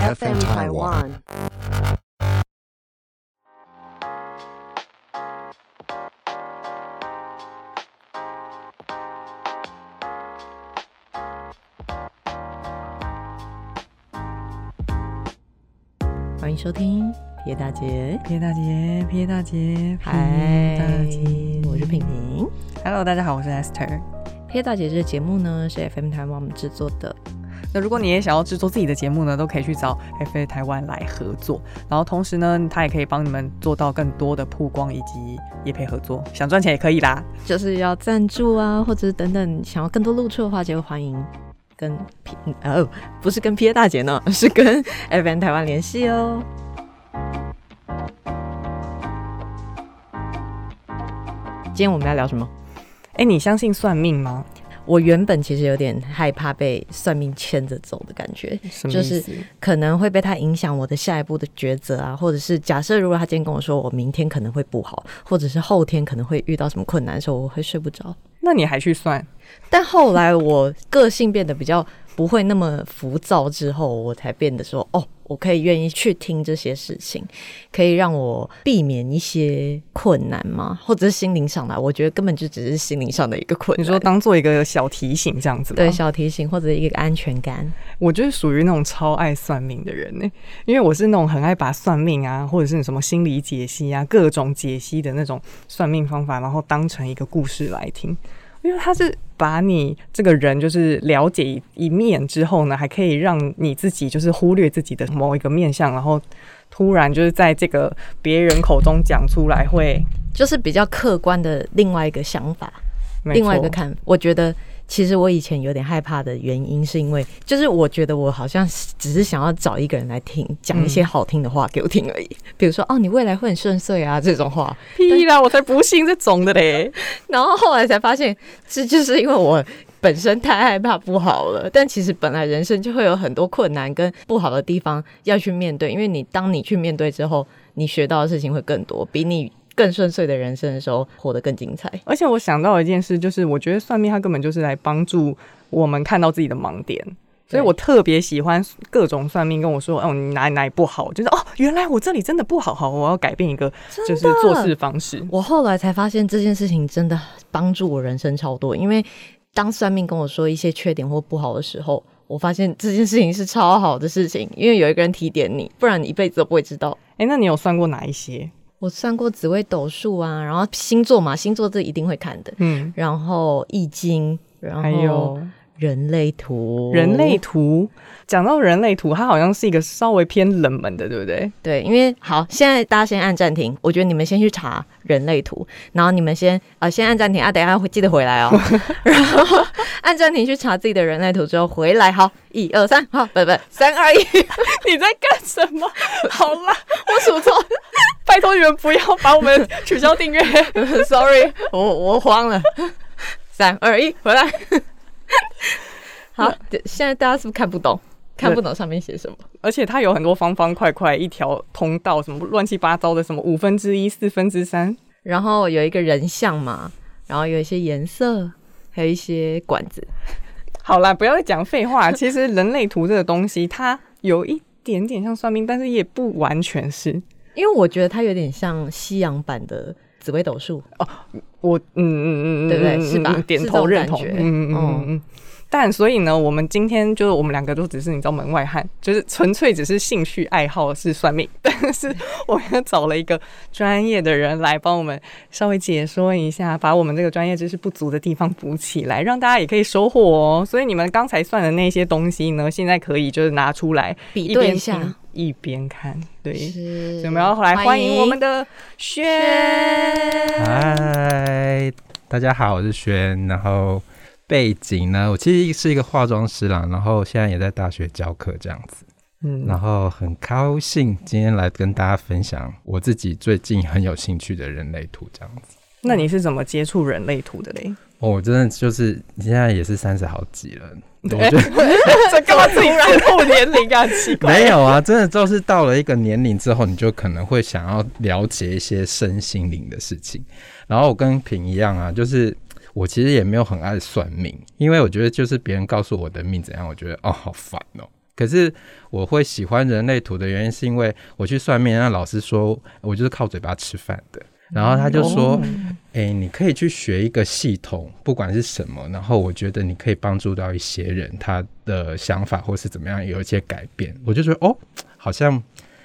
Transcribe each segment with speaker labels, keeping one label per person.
Speaker 1: FM Taiwan。
Speaker 2: 欢迎收听皮大姐，
Speaker 3: 皮大姐，皮大姐，
Speaker 2: 嗨
Speaker 3: 大姐，
Speaker 2: 我是平平。
Speaker 3: Hello，大家好，我是 Esther。
Speaker 2: 皮大姐这个节目呢是 FM 台湾我们制作的，
Speaker 3: 那如果你也想要制作自己的节目呢，都可以去找 FA 台湾来合作。然后同时呢，他也可以帮你们做到更多的曝光以及业配合作。想赚钱也可以啦。
Speaker 2: 就是要赞助啊，或者是等等想要更多露出的话，就欢迎跟 P 哦，不是跟 P A 大姐呢，是跟 FM 台湾联系哦。今天我们要聊什么？
Speaker 3: 哎，你相信算命吗？
Speaker 2: 我原本其实有点害怕被算命牵着走的感觉，就是可能会被他影响我的下一步的抉择啊，或者是假设如果他今天跟我说我明天可能会不好，或者是后天可能会遇到什么困难的时候，我会睡不着。
Speaker 3: 那你还去算？
Speaker 2: 但后来我个性变得比较不会那么浮躁之后，我才变得说哦，我可以愿意去听这些事情，可以让我避免一些困难吗？或者是心灵上的？我觉得根本就只是心灵上的一个困难。
Speaker 3: 你说当做一个小提醒这样子吗？
Speaker 2: 对小提醒或者一个安全感。
Speaker 3: 我就是属于那种超爱算命的人呢、因为我是那种很爱把算命啊，或者是什么心理解析啊，各种解析的那种算命方法，然后当成一个故事来听。因为他是把你这个人就是了解一一面之后呢，还可以让你自己就是忽略自己的某一个面相，然后突然就是在这个别人口中讲出来会，
Speaker 2: 就是比较客观的另外一个想法，另外一个看法。我觉得其实我以前有点害怕的原因，是因为就是我觉得我好像只是想要找一个人来听，讲一些好听的话给我听而已。比如说哦，你未来会很顺遂啊这种话。
Speaker 3: 屁啦，我才不信这种的嘞。
Speaker 2: 然后后来才发现，这就是因为我。本身太害怕不好了，但其实本来人生就会有很多困难跟不好的地方要去面对，因为你当你去面对之后，你学到的事情会更多，比你更顺遂的人生的时候活得更精彩。
Speaker 3: 而且我想到一件事，就是我觉得算命它根本就是来帮助我们看到自己的盲点。所以我特别喜欢各种算命跟我说，哦，你哪里哪里不好，就是哦，原来我这里真的不好，好，我要改变一个就是做事方式。
Speaker 2: 我后来才发现这件事情真的帮助我人生超多，因为当算命跟我说一些缺点或不好的时候，我发现这件事情是超好的事情，因为有一个人提点你，不然你一辈子都不会知道。
Speaker 3: 哎、那你有算过哪一些？
Speaker 2: 我算过紫微斗数啊，然后星座嘛，星座这一定会看的，
Speaker 3: 嗯，
Speaker 2: 然后易经，然后
Speaker 3: 还有
Speaker 2: 人类图，
Speaker 3: 人类图。讲到人类图，它好像是一个稍微偏冷门的，对不对？
Speaker 2: 对，因为好，现在大家先按暂停，我觉得你们先去查人类图，然后你们先啊、先按暂停啊，等一下会记得回来哦。然后按暂停去查自己的人类图之后回来，好，一二三，好，不不，三二一，
Speaker 3: 你在干什么？好啦，
Speaker 2: 我数错
Speaker 3: 拜托你们不要把我们取消订阅。
Speaker 2: ，sorry，我我慌了，三二一，回来。好，现在大家是不是看不懂？看不懂上面写什么？
Speaker 3: 而且它有很多方方块块，一条通道，什么乱七八糟的，什么五分之一、四分之三。
Speaker 2: 然后有一个人像嘛，然后有一些颜色，还有一些管子。
Speaker 3: 好啦，不要再讲废话。其实人类图这个东西，它有一点点像算命，但是也不完全是。
Speaker 2: 因为我觉得它有点像西洋版的紫微斗数哦，
Speaker 3: 我嗯嗯嗯嗯，
Speaker 2: 对不对
Speaker 3: 嗯
Speaker 2: 是吧
Speaker 3: 嗯点头认同。嗯嗯嗯嗯。但所以呢，我们今天就是我们两个都只是你知道门外汉，就是纯粹只是兴趣爱好是算命，但是我们又找了一个专业的人来帮我们稍微解说一下，把我们这个专业知识不足的地方补起来，让大家也可以收获哦。所以你们刚才算的那些东西呢，现在可以就是拿出来
Speaker 2: 比对一下。
Speaker 3: 一边看，对。
Speaker 2: 是
Speaker 3: 所以我们要来欢迎我们的轩。
Speaker 4: 嗨，大家好，我是轩。然后背景呢，我其实是一个化妆师啦，然后现在也在大学教课这样子。
Speaker 3: 嗯
Speaker 4: 然后很高兴今天来跟大家分享我自己最近很有兴趣的人类图这样子。
Speaker 3: 那你是怎么接触人类图的嘞？
Speaker 4: 哦我真的就是你现在也是三十好几了，我觉得
Speaker 3: 这干嘛自己 然透年龄啊？奇怪，
Speaker 4: 没有啊，真的就是到了一个年龄之后，你就可能会想要了解一些身心灵的事情。然后我跟平一样啊，就是我其实也没有很爱算命，因为我觉得就是别人告诉我的命怎样，我觉得哦好烦哦。可是我会喜欢人类图的原因，是因为我去算命，那老师说我就是靠嘴巴吃饭的。然后他就说：“哎，你可以去学一个系统，不管是什么。然后我觉得你可以帮助到一些人，他的想法或是怎么样有一些改变。我就觉得哦，好像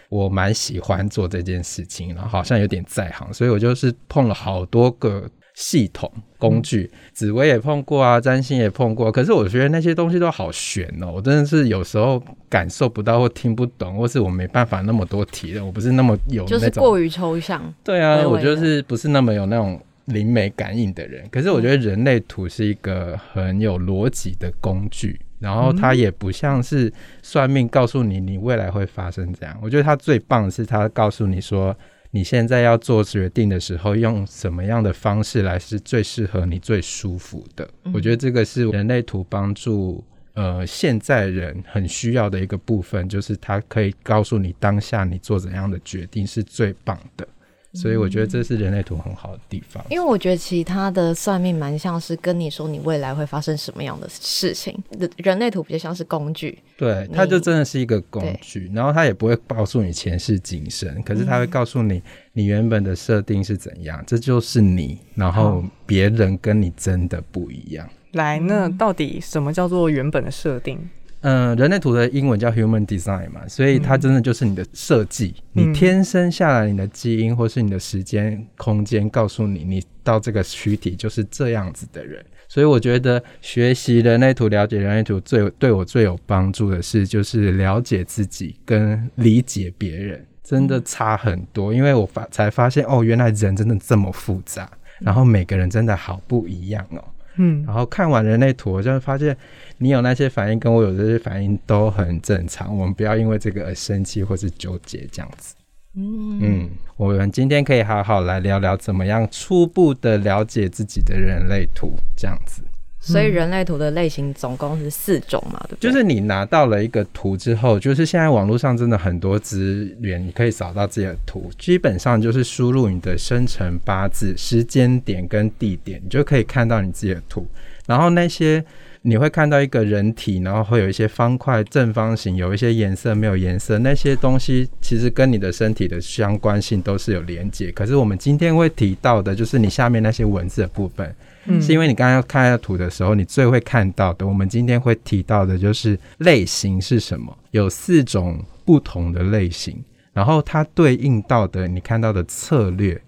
Speaker 4: 我蛮喜欢做这件事情，然后好像有点在行，所以我就是碰了好多个。”系统工具，紫薇也碰过啊，占星也碰过，可是我觉得那些东西都好玄哦，我真的是有时候感受不到或听不懂，或是我没办法那么多提的，我不是那么有
Speaker 2: 就是过于抽象。
Speaker 4: 对啊，我就是不是那么有那种灵媒感应的人。可是我觉得人类图是一个很有逻辑的工具，然后它也不像是算命告诉你你未来会发生这样。我觉得它最棒的是它告诉你说。你现在要做决定的时候，用什么样的方式来是最适合你、最舒服的？我觉得这个是人类图帮助呃现在人很需要的一个部分，就是它可以告诉你当下你做怎样的决定是最棒的。所以我觉得这是人类图很好的地方，
Speaker 2: 因为我觉得其他的算命蛮像是跟你说你未来会发生什么样的事情，人类图比较像是工具，
Speaker 4: 对，它就真的是一个工具，然后它也不会告诉你前世今生，可是它会告诉你你原本的设定是怎样，这就是你，然后别人跟你真的不一样。
Speaker 3: 来，那到底什么叫做原本的设定？
Speaker 4: 嗯，人类图的英文叫 Human Design 嘛，所以它真的就是你的设计。你天生下来，你的基因或是你的时间、空间告诉你，你到这个躯体就是这样子的人。所以我觉得学习人类图、了解人类图最对我最有帮助的是，就是了解自己跟理解别人，真的差很多。因为我发才发现，哦，原来人真的这么复杂，然后每个人真的好不一样哦。嗯，然后看完人类图，我就发现你有那些反应，跟我有这些反应都很正常。我们不要因为这个而生气或是纠结这样子。嗯嗯，我们今天可以好好来聊聊，怎么样初步的了解自己的人类图这样子。
Speaker 2: 所以人类图的类型总共是四种嘛，对不
Speaker 4: 对？就是你拿到了一个图之后，就是现在网络上真的很多资源，你可以找到自己的图。基本上就是输入你的生辰八字、时间点跟地点，你就可以看到你自己的图。然后那些你会看到一个人体，然后会有一些方块、正方形，有一些颜色没有颜色，那些东西其实跟你的身体的相关性都是有连接。可是我们今天会提到的，就是你下面那些文字的部分。是因为你刚刚看下图的时候，你最会看到的，我们今天会提到的就是类型是什么？有四种不同的类型，然后它对应到的你看到的策略，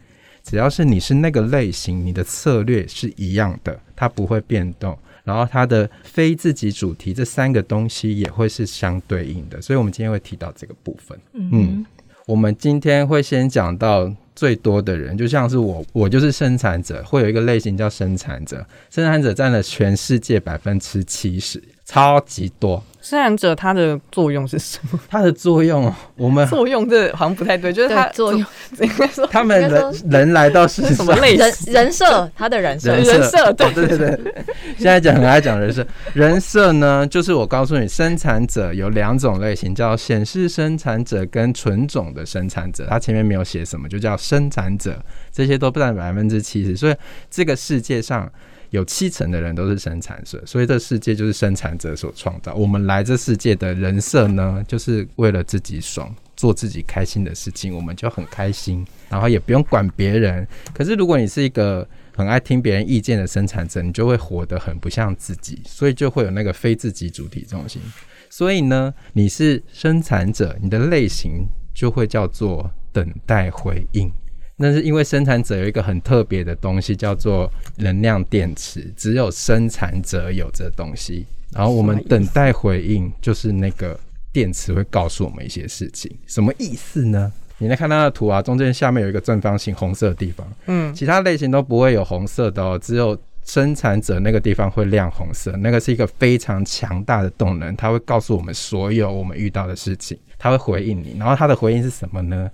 Speaker 4: 只要是你是那个类型，你的策略是一样的，它不会变动。然后它的非自己主题这三个东西也会是相对应的，所以我们今天会提到这个部分。嗯，我们今天会先讲到。最多的人就像是我，我就是生产者，会有一个类型叫生产者，生产者占了全世界百分之七十，超级多。
Speaker 3: 生产者它的作用是什么？
Speaker 4: 它的作用，我们
Speaker 3: 作用这好像不太对，就是它
Speaker 2: 作用
Speaker 3: 应该说
Speaker 4: 他们人人来到世
Speaker 3: 什么类
Speaker 2: 人人设，他的人设
Speaker 3: 人设
Speaker 4: 对对对对。现在讲很爱讲人设，人设呢，就是我告诉你，生产者有两种类型，叫显示生产者跟纯种的生产者。它前面没有写什么，就叫生产者，这些都不占百分之七十，所以这个世界上。有七成的人都是生产者，所以这世界就是生产者所创造。我们来这世界的人设呢，就是为了自己爽，做自己开心的事情，我们就很开心，然后也不用管别人。可是如果你是一个很爱听别人意见的生产者，你就会活得很不像自己，所以就会有那个非自己主体中心。所以呢，你是生产者，你的类型就会叫做等待回应。那是因为生产者有一个很特别的东西，叫做能量电池，只有生产者有这东西。然后我们等待回应，就是那个电池会告诉我们一些事情。什么意思呢？你来看它的图啊，中间下面有一个正方形红色的地方，嗯，其他类型都不会有红色的哦，只有生产者那个地方会亮红色，那个是一个非常强大的动能，它会告诉我们所有我们遇到的事情，它会回应你。然后它的回应是什么呢？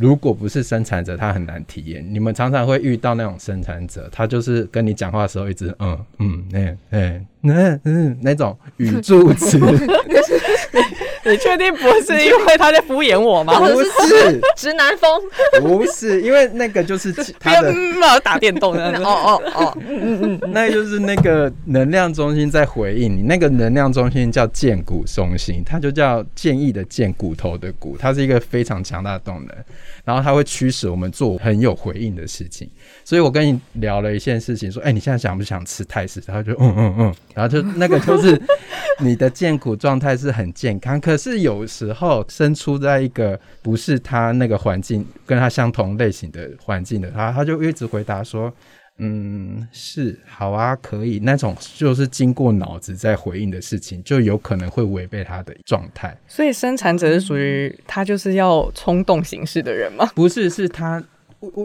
Speaker 4: 如果不是生产者，他很难体验。你们常常会遇到那种生产者，他就是跟你讲话的时候一直嗯嗯那哎那嗯那种语助词，
Speaker 3: 你确定不是因为他在敷衍我吗？
Speaker 4: 不是，
Speaker 2: 直男风。
Speaker 4: 不是，因为那个就是他的，
Speaker 3: 打电动的。
Speaker 2: 哦哦哦，嗯嗯嗯，
Speaker 4: 那就是那个能量中心在回应你。那个能量中心叫剑骨中心，它就叫剑意的剑，骨头的骨，它是一个非常强大的动能。然后它会驱使我们做很有回应的事情。所以我跟你聊了一件事情，说，哎，你现在想不想吃泰式？他就嗯嗯嗯，然后就那个就是你的健骨状态是很健康，可是有时候身处在一个不是他那个环境跟他相同类型的环境的他，他就一直回答说，嗯，是好啊，可以那种就是经过脑子在回应的事情，就有可能会违背他的状态。
Speaker 3: 所以生产者是属于他就是要冲动行事的人吗？
Speaker 4: 不是，是他。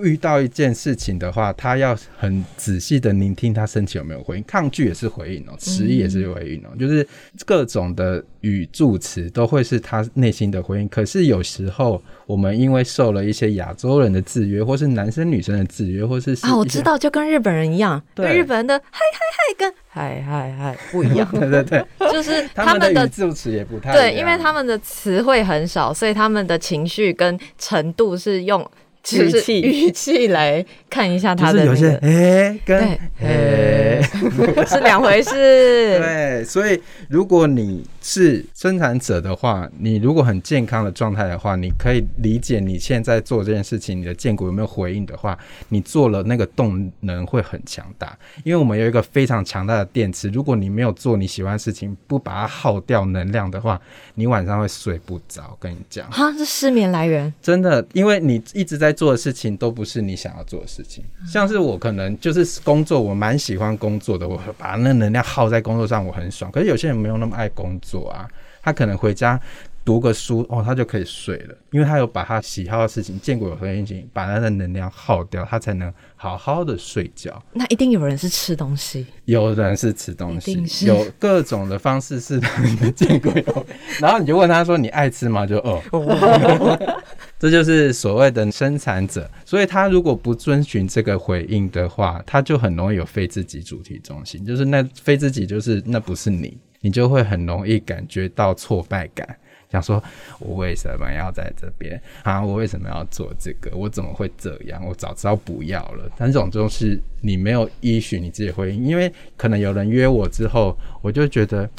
Speaker 4: 遇到一件事情的话，他要很仔细的聆听他身体有没有回应，抗拒也是回应哦，迟疑也是回应哦，就是各种的语助词都会是他内心的回应。可是有时候我们因为受了一些亚洲人的制约，或是男生女生的制约，或是
Speaker 2: 啊，我知道，就跟日本人一样，对日本人的嗨嗨嗨跟嗨嗨嗨不一样，
Speaker 4: 对 对对，
Speaker 2: 就是
Speaker 4: 他
Speaker 2: 们的
Speaker 4: 语助词也不太
Speaker 2: 对，因为他们的词汇很少，所以他们的情绪跟程度是用。
Speaker 3: 语气
Speaker 2: 语气来看一下他的
Speaker 4: 有些哎跟
Speaker 2: 哎 是两回事。
Speaker 4: 对，所以如果你是生产者的话，你如果很健康的状态的话，你可以理解你现在做这件事情，你的剑骨有没有回应的话，你做了那个动能会很强大。因为我们有一个非常强大的电池，如果你没有做你喜欢的事情，不把它耗掉能量的话，你晚上会睡不着。跟你讲，
Speaker 2: 哈，是失眠来源。
Speaker 4: 真的，因为你一直在。做的事情都不是你想要做的事情，像是我可能就是工作，我蛮喜欢工作的，我把那能量耗在工作上，我很爽。可是有些人没有那么爱工作啊，他可能回家读个书，哦，他就可以睡了，因为他有把他喜好的事情、见过有事情，把他的能量耗掉，他才能好好的睡觉。
Speaker 2: 那一定有人是吃东西，
Speaker 4: 有人是吃东西，有各种的方式是你的见过有，然后你就问他说：“你爱吃吗？”就哦。这就是所谓的生产者，所以他如果不遵循这个回应的话，他就很容易有非自己主题中心，就是那非自己就是那不是你，你就会很容易感觉到挫败感，想说我为什么要在这边啊？我为什么要做这个？我怎么会这样？我早知道不要了。但这种就是你没有依循你自己回应，因为可能有人约我之后，我就觉得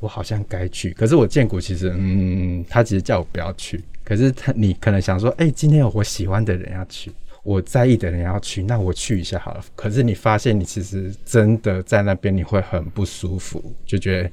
Speaker 4: 我好像该去，可是我见过，其实嗯，他其实叫我不要去。可是他，你可能想说，哎，今天有我喜欢的人要去，我在意的人要去，那我去一下好了。可是你发现，你其实真的在那边，你会很不舒服，就觉得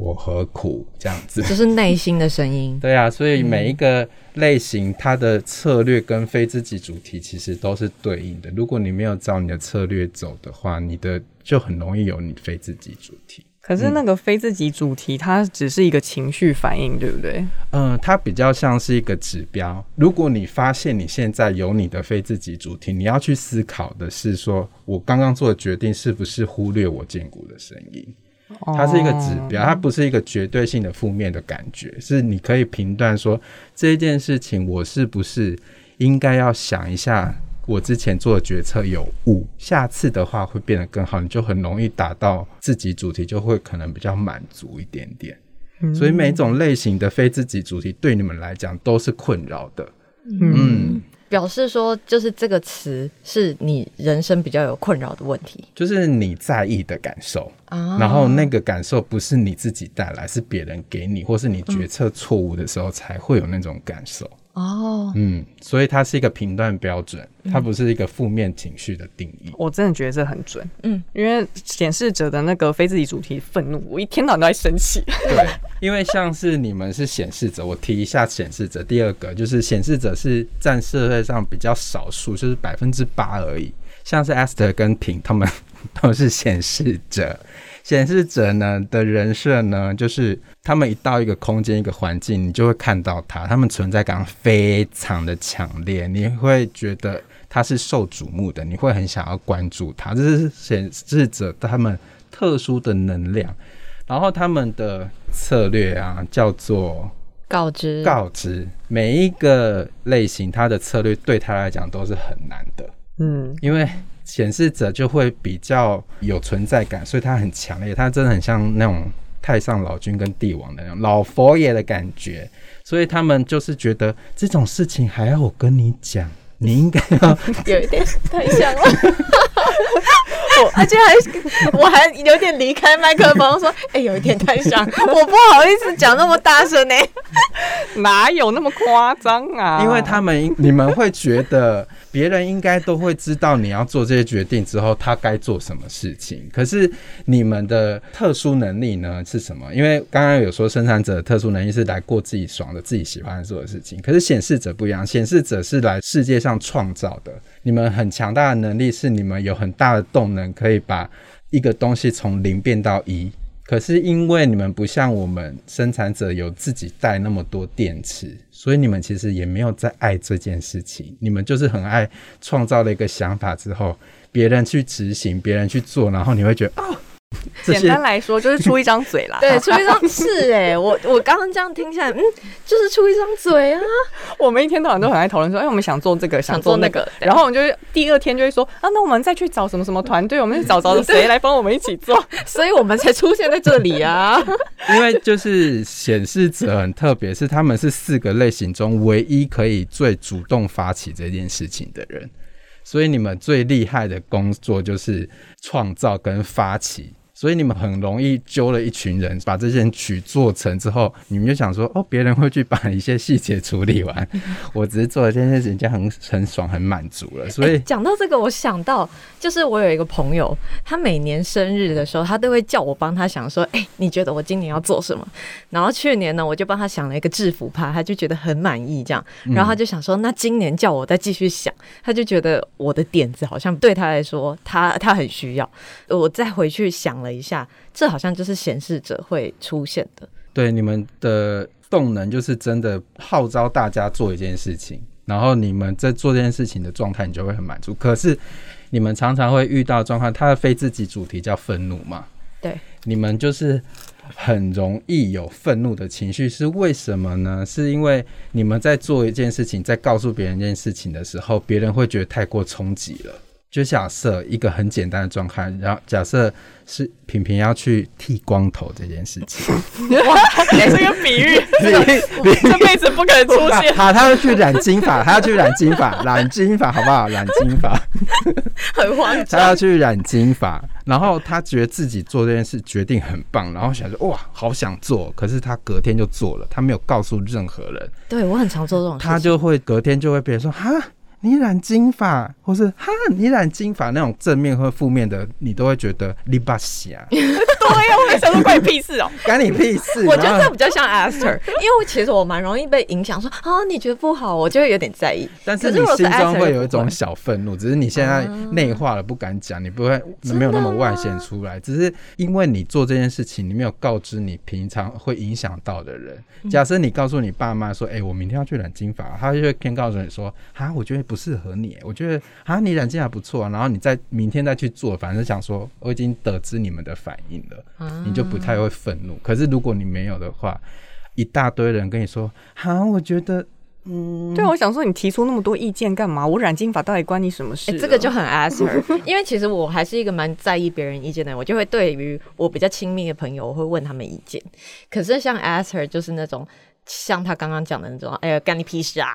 Speaker 4: 我何苦这样子？
Speaker 2: 就是内心的声音。
Speaker 4: 对啊，所以每一个类型，它的策略跟非自己主题其实都是对应的。如果你没有照你的策略走的话，你的就很容易有你非自己主题。
Speaker 3: 可是那个非自己主题，它只是一个情绪反应，对不对？
Speaker 4: 嗯，它比较像是一个指标。如果你发现你现在有你的非自己主题，你要去思考的是，说我刚刚做的决定是不是忽略我建骨的声音？它是一个指标，它不是一个绝对性的负面的感觉，是你可以评断说这件事情我是不是应该要想一下。我之前做的决策有误，下次的话会变得更好，你就很容易达到自己主题，就会可能比较满足一点点。所以每种类型的非自己主题对你们来讲都是困扰的。
Speaker 2: 嗯，表示说就是这个词是你人生比较有困扰的问题，
Speaker 4: 就是你在意的感受啊，然后那个感受不是你自己带来，是别人给你，或是你决策错误的时候才会有那种感受。哦，嗯，所以它是一个评断标准，它不是一个负面情绪的定义。
Speaker 3: 我真的觉得这很准，嗯，因为显示者的那个非自己主题愤怒，我一天到晚都在生气。
Speaker 4: 对，因为像是你们是显示者，我提一下显示者。第二个就是显示者是占社会上比较少数，就是百分之八而已。像是 Esther 跟平，他们 都是显示者。显示者呢的人设呢，就是他们一到一个空间、一个环境，你就会看到他，他们存在感非常的强烈，你会觉得他是受瞩目的，你会很想要关注他。这是显示者他们特殊的能量，然后他们的策略啊，叫做
Speaker 2: 告知，
Speaker 4: 告知每一个类型，他的策略对他来讲都是很难的，嗯，因为。显示者就会比较有存在感，所以它很强烈，它真的很像那种太上老君跟帝王的那种老佛爷的感觉，所以他们就是觉得这种事情还要我跟你讲，你应该要
Speaker 2: 有一点太像了。我而且还我还有点离开麦克风说，哎、有一点太像，我不好意思讲那么大声呢、
Speaker 3: 哪有那么夸张啊？
Speaker 4: 因为他们你们会觉得别人应该都会知道你要做这些决定之后，他该做什么事情。可是你们的特殊能力呢是什么？因为刚刚有说生产者的特殊能力是来过自己爽的、自己喜欢做的事情，可是显示者不一样，显示者是来世界上创造的。你们很强大的能力是你们有很大的动能，可以把一个东西从零变到一。可是因为你们不像我们生产者有自己带那么多电池，所以你们其实也没有在爱这件事情。你们就是很爱创造了一个想法之后，别人去执行，别人去做，然后你会觉得哦，
Speaker 3: 简单来说就是出一张嘴啦。
Speaker 2: 对，出一张是哎、我我刚刚这样听起来，嗯，就是出一张嘴啊，
Speaker 3: 我们一天到晚都很爱讨论说，哎，我们想做这个，
Speaker 2: 想
Speaker 3: 做那个，然后我们就会第二天就会说，啊，那我们再去找什么什么团队，我们去找找谁来帮我们一起做。
Speaker 2: 所以我们才出现在这里啊。
Speaker 4: 因为就是显示者很特别，是他们是四个类型中唯一可以最主动发起这件事情的人，所以你们最厉害的工作就是创造跟发起。所以你们很容易揪了一群人，把这件曲做成之后，你们就想说，哦，别人会去把一些细节处理完，我只是做了这件事情，就很很爽，很满足了。所以
Speaker 2: 欸讲、到这个，我想到就是我有一个朋友，他每年生日的时候，他都会叫我帮他想说，哎、你觉得我今年要做什么？然后去年呢，我就帮他想了一个制服趴，他就觉得很满意这样，然后他就想说，那今年叫我再继续想，他就觉得我的点子好像对他来说，他他很需要。我再回去想了一下，这好像就是显示者会出现的。
Speaker 4: 对你们的动能就是真的号召大家做一件事情，然后你们在做这件事情的状态，你就会很满足。可是你们常常会遇到状况，它的非自己主题叫愤怒嘛？
Speaker 2: 对，
Speaker 4: 你们就是很容易有愤怒的情绪，是为什么呢？是因为你们在做一件事情，在告诉别人一件事情的时候，别人会觉得太过冲击了。就假设一个很简单的状态，然后假设是平平要去剃光头这件事情，
Speaker 3: 这个比喻，这个这辈子不可能出现。
Speaker 4: 好，他要去染金发，他要去染金发，染金发好不好？染金发，
Speaker 2: 很慌
Speaker 4: 他。要去染金发，然后他觉得自己做这件事决定很棒，然后想说哇，好想做，可是他隔天就做了，他没有告诉任何人，
Speaker 2: 对我很常做这种事情，
Speaker 4: 他就会隔天就会别人说哈。你染金发，或是哈，你染金发那种正面或负面的，你都会觉得你把瞎，
Speaker 3: 对呀，我没想说关你屁事哦。
Speaker 4: 关你屁事。
Speaker 2: 我觉得这比较像 Aster，因为其实我蛮容易被影响，说啊你觉得不好，我就会有点在意。
Speaker 4: 但是你
Speaker 2: 可是如果是
Speaker 4: 心中
Speaker 2: Aster
Speaker 4: 会有一种小愤怒，只是你现在内化了不敢讲，你不会没有那么外显出来，只是因为你做这件事情，你没有告知你平常会影响到的人。假设你告诉你爸妈说：“哎、我明天要去染金发。”他就会偏告诉你说：“啊，我觉得不适合你，我觉得啊，你染金还不错、啊。”然后你再明天再去做，反正想说我已经得知你们的反应了，你就不太会愤怒。可是如果你没有的话，一大堆人跟你说：“啊，我觉得。”嗯，
Speaker 3: 对，我想说你提出那么多意见干嘛？我染金发到底关你什么事？
Speaker 2: 这个就很 Aster，因为其实我还是一个蛮在意别人意见的人，我就会对于我比较亲密的朋友，我会问他们意见。可是像 Aster 就是那种像他刚刚讲的那种，哎呀，干你屁事啊，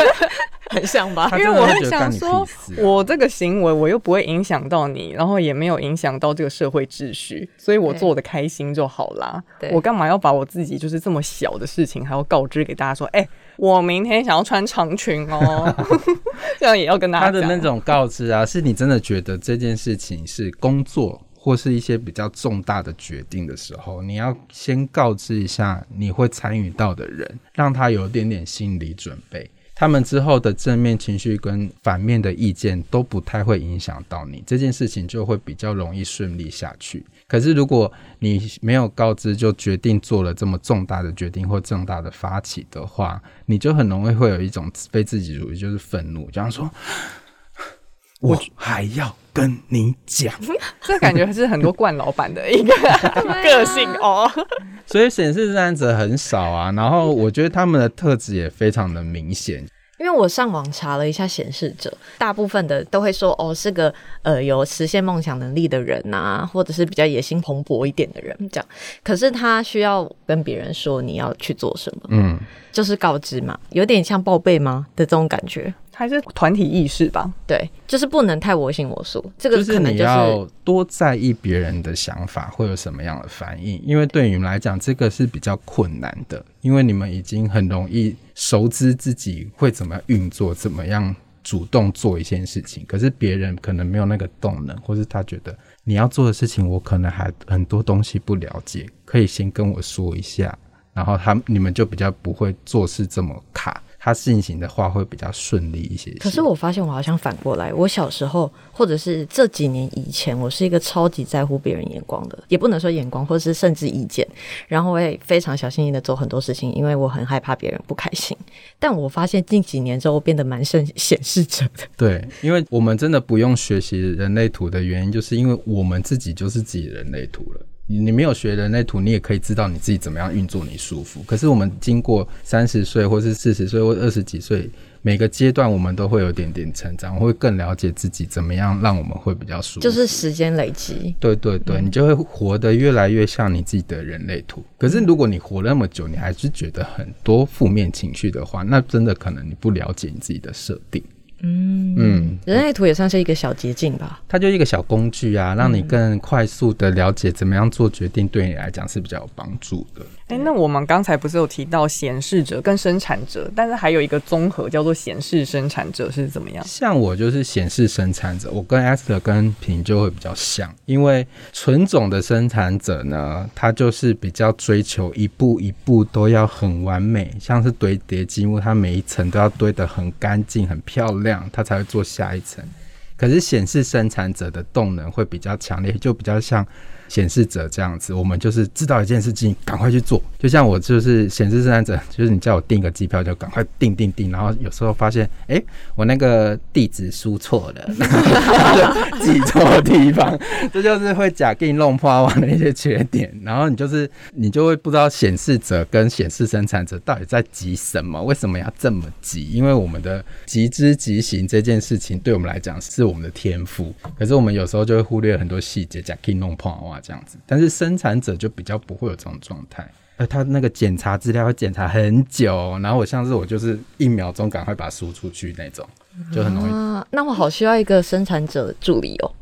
Speaker 2: 很像吧？
Speaker 4: 他真的
Speaker 3: 因为我会
Speaker 4: 会觉得干你
Speaker 3: 想说我这个行为我又不会影响到你，然后也没有影响到这个社会秩序，所以我做的开心就好啦
Speaker 2: 对。
Speaker 3: 我干嘛要把我自己就是这么小的事情还要告知给大家说？哎、我明天想要穿长裙哦，这样也要跟大家讲
Speaker 4: 他的那种告知啊，是你真的觉得这件事情是工作或是一些比较重大的决定的时候，你要先告知一下你会参与到的人，让他有点点心理准备。他们之后的正面情绪跟反面的意见都不太会影响到你，这件事情就会比较容易顺利下去。可是如果你没有告知就决定做了这么重大的决定或重大的发起的话，你就很容易会有一种非自己主义，就是愤怒，这样说。我还要跟你讲，
Speaker 3: 这感觉是很多惯老板的一个 个性哦。
Speaker 4: 所以显示生产者很少啊。然后我觉得他们的特质也非常的明显，
Speaker 2: 因为我上网查了一下显示者，大部分的都会说哦是个呃有实现梦想能力的人呐、或者是比较野心蓬勃一点的人这样。可是他需要跟别人说你要去做什么，
Speaker 4: 嗯，
Speaker 2: 就是告知嘛，有点像报备吗的这种感觉。
Speaker 3: 还是团体意识吧。
Speaker 2: 对，就是不能太我行我素，这个
Speaker 4: 就是你
Speaker 2: 可能就是
Speaker 4: 要多在意别人的想法会有什么样的反应，因为对你们来讲，这个是比较困难的，因为你们已经很容易熟知自己会怎么样运作，怎么样主动做一件事情，可是别人可能没有那个动能，或是他觉得你要做的事情，我可能还很多东西不了解，可以先跟我说一下，然后他你们就比较不会做事这么卡。他进行的话会比较顺利一些些。
Speaker 2: 可是我发现我好像反过来，我小时候或者是这几年以前，我是一个超级在乎别人眼光的，也不能说眼光，或者是甚至意见。然后我也非常小心翼翼的做很多事情，因为我很害怕别人不开心。但我发现近几年之后变得蛮显显示者的，
Speaker 4: 对，因为我们真的不用学习人类图的原因，就是因为我们自己就是自己人类图了。你你没有学人类图，你也可以知道你自己怎么样运作你舒服。可是我们经过三十岁，或是四十岁，或二十几岁，每个阶段我们都会有点点成长，会更了解自己怎么样让我们会比较舒服。
Speaker 2: 就是时间累积。
Speaker 4: 对对对，你就会活得越来越像你自己的人类图。可是如果你活那么久，你还是觉得很多负面情绪的话，那真的可能你不了解你自己的设定。
Speaker 2: 嗯
Speaker 4: 嗯，
Speaker 2: 人类图也算是一个小捷径吧。
Speaker 4: 它就一个小工具啊，让你更快速的了解怎么样做决定，对你来讲是比较有帮助的。
Speaker 3: 哎、那我们刚才不是有提到显示者跟生产者，但是还有一个综合叫做显示生产者是怎么样？
Speaker 4: 像我就是显示生产者，我跟 Esther 跟平就会比较像，因为纯种的生产者呢，他就是比较追求一步一步都要很完美，像是堆叠积木，它每一层都要堆得很干净、很漂亮，它才会做下一层。可是显示生产者的动能会比较强烈，就比较像显示者这样子，我们就是知道一件事情，赶快去做。就像我就是显示生产者，就是你叫我订个机票，就赶快订订订。然后有时候发现，哎、我那个地址输错了，就 记错地方，这就是会假定弄破网的一些缺点。然后你就是你就会不知道显示者跟显示生产者到底在急什么，为什么要这么急？因为我们的急之急行这件事情，对我们来讲是我们的天赋，可是我们有时候就会忽略很多细节，假定弄破网这样子。但是生产者就比较不会有这种状态。呃，他那个检查资料会检查很久，然后我像是我就是一秒钟赶快把它输出去那种，就很容易
Speaker 2: 啊，那我好需要一个生产者助理哦，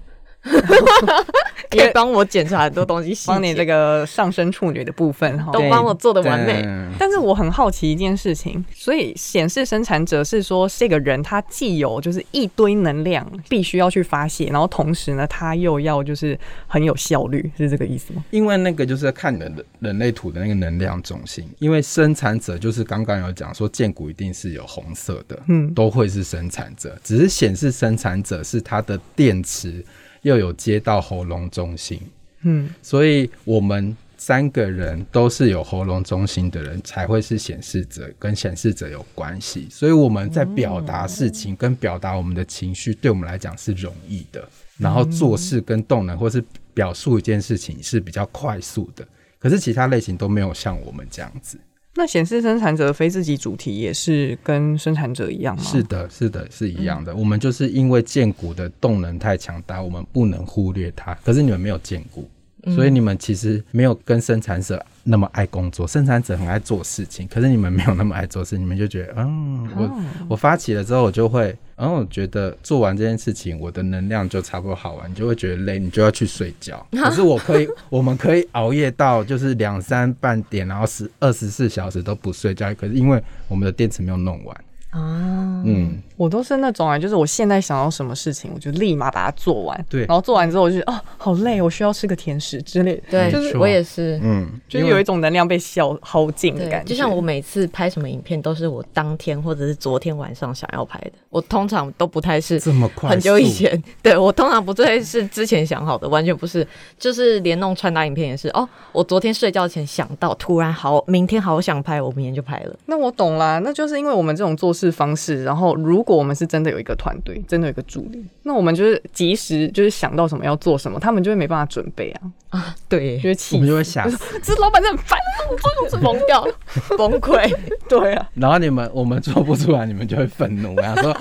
Speaker 2: 可以帮我检查很多东西，
Speaker 3: 帮你这个上升处女的部分哈。
Speaker 2: 都帮我做的完美。
Speaker 3: 但是我很好奇一件事情，所以显示生产者是说这个人他既有就是一堆能量必须要去发泄，然后同时呢他又要就是很有效率，是这个意思吗？
Speaker 4: 因为那个就是要看人的人类图的那个能量中心，因为生产者就是刚刚有讲说剑骨一定是有红色的，
Speaker 3: 嗯
Speaker 4: 都会是生产者，只是显示生产者是它的电池又有接到喉咙中心，
Speaker 3: 嗯，
Speaker 4: 所以我们三个人都是有喉咙中心的人，才会是显示者，跟显示者有关系。所以我们在表达事情跟表达我们的情绪，对我们来讲是容易的。然后做事跟动能，或是表述一件事情是比较快速的。可是其他类型都没有像我们这样子。
Speaker 3: 那显示生产者非自己主题也是跟生产者一样吗？
Speaker 4: 是的，是的，是一样的。我们就是因为荐股的动能太强大，我们不能忽略它。可是你们没有荐股，所以你们其实没有跟生产者那么爱工作。生产者很爱做事情，可是你们没有那么爱做事，你们就觉得，嗯，我、我发起了之后，我就会，嗯，我觉得做完这件事情，我的能量就差不多好完，你就会觉得累，你就要去睡觉。可是我可以，我们可以熬夜到就是两三半点，然后十二十四小时都不睡觉。可是因为我们的电池没有弄完，
Speaker 2: 啊，
Speaker 4: 嗯，
Speaker 3: 我都是那种啊，就是我现在想要什么事情，我就立马把它做完。
Speaker 4: 对
Speaker 3: 然后做完之后，我就哦，好累，我需要吃个甜食之类的。
Speaker 2: 对，
Speaker 4: 就是
Speaker 2: 我也是。
Speaker 4: 嗯，
Speaker 3: 就是有一种能量被消耗尽的感，觉。
Speaker 2: 就像我每次拍什么影片，都是我当天或者是昨天晚上想要拍的。我通常都不太是
Speaker 4: 这么快，
Speaker 2: 很久以前，对我通常不会是之前想好的，完全不是，就是连弄穿搭影片也是哦，我昨天睡觉前想到，突然好，明天好想拍，我明天就拍了。
Speaker 3: 那我懂啦，那就是因为我们这种做事方式，然然后如果我们是真的有一个团队，真的有一个助理，那我们就是及时就是想到什么要做什么，他们就会没办法准备啊，
Speaker 2: 啊，对
Speaker 3: 就，会气
Speaker 4: 我们就会
Speaker 3: 死
Speaker 4: 吓死。
Speaker 3: 这老板真的很烦，我做就是
Speaker 2: 疯掉了，崩溃。
Speaker 3: 对啊，
Speaker 4: 然后你们我们做不出来，你们就会愤怒，然后说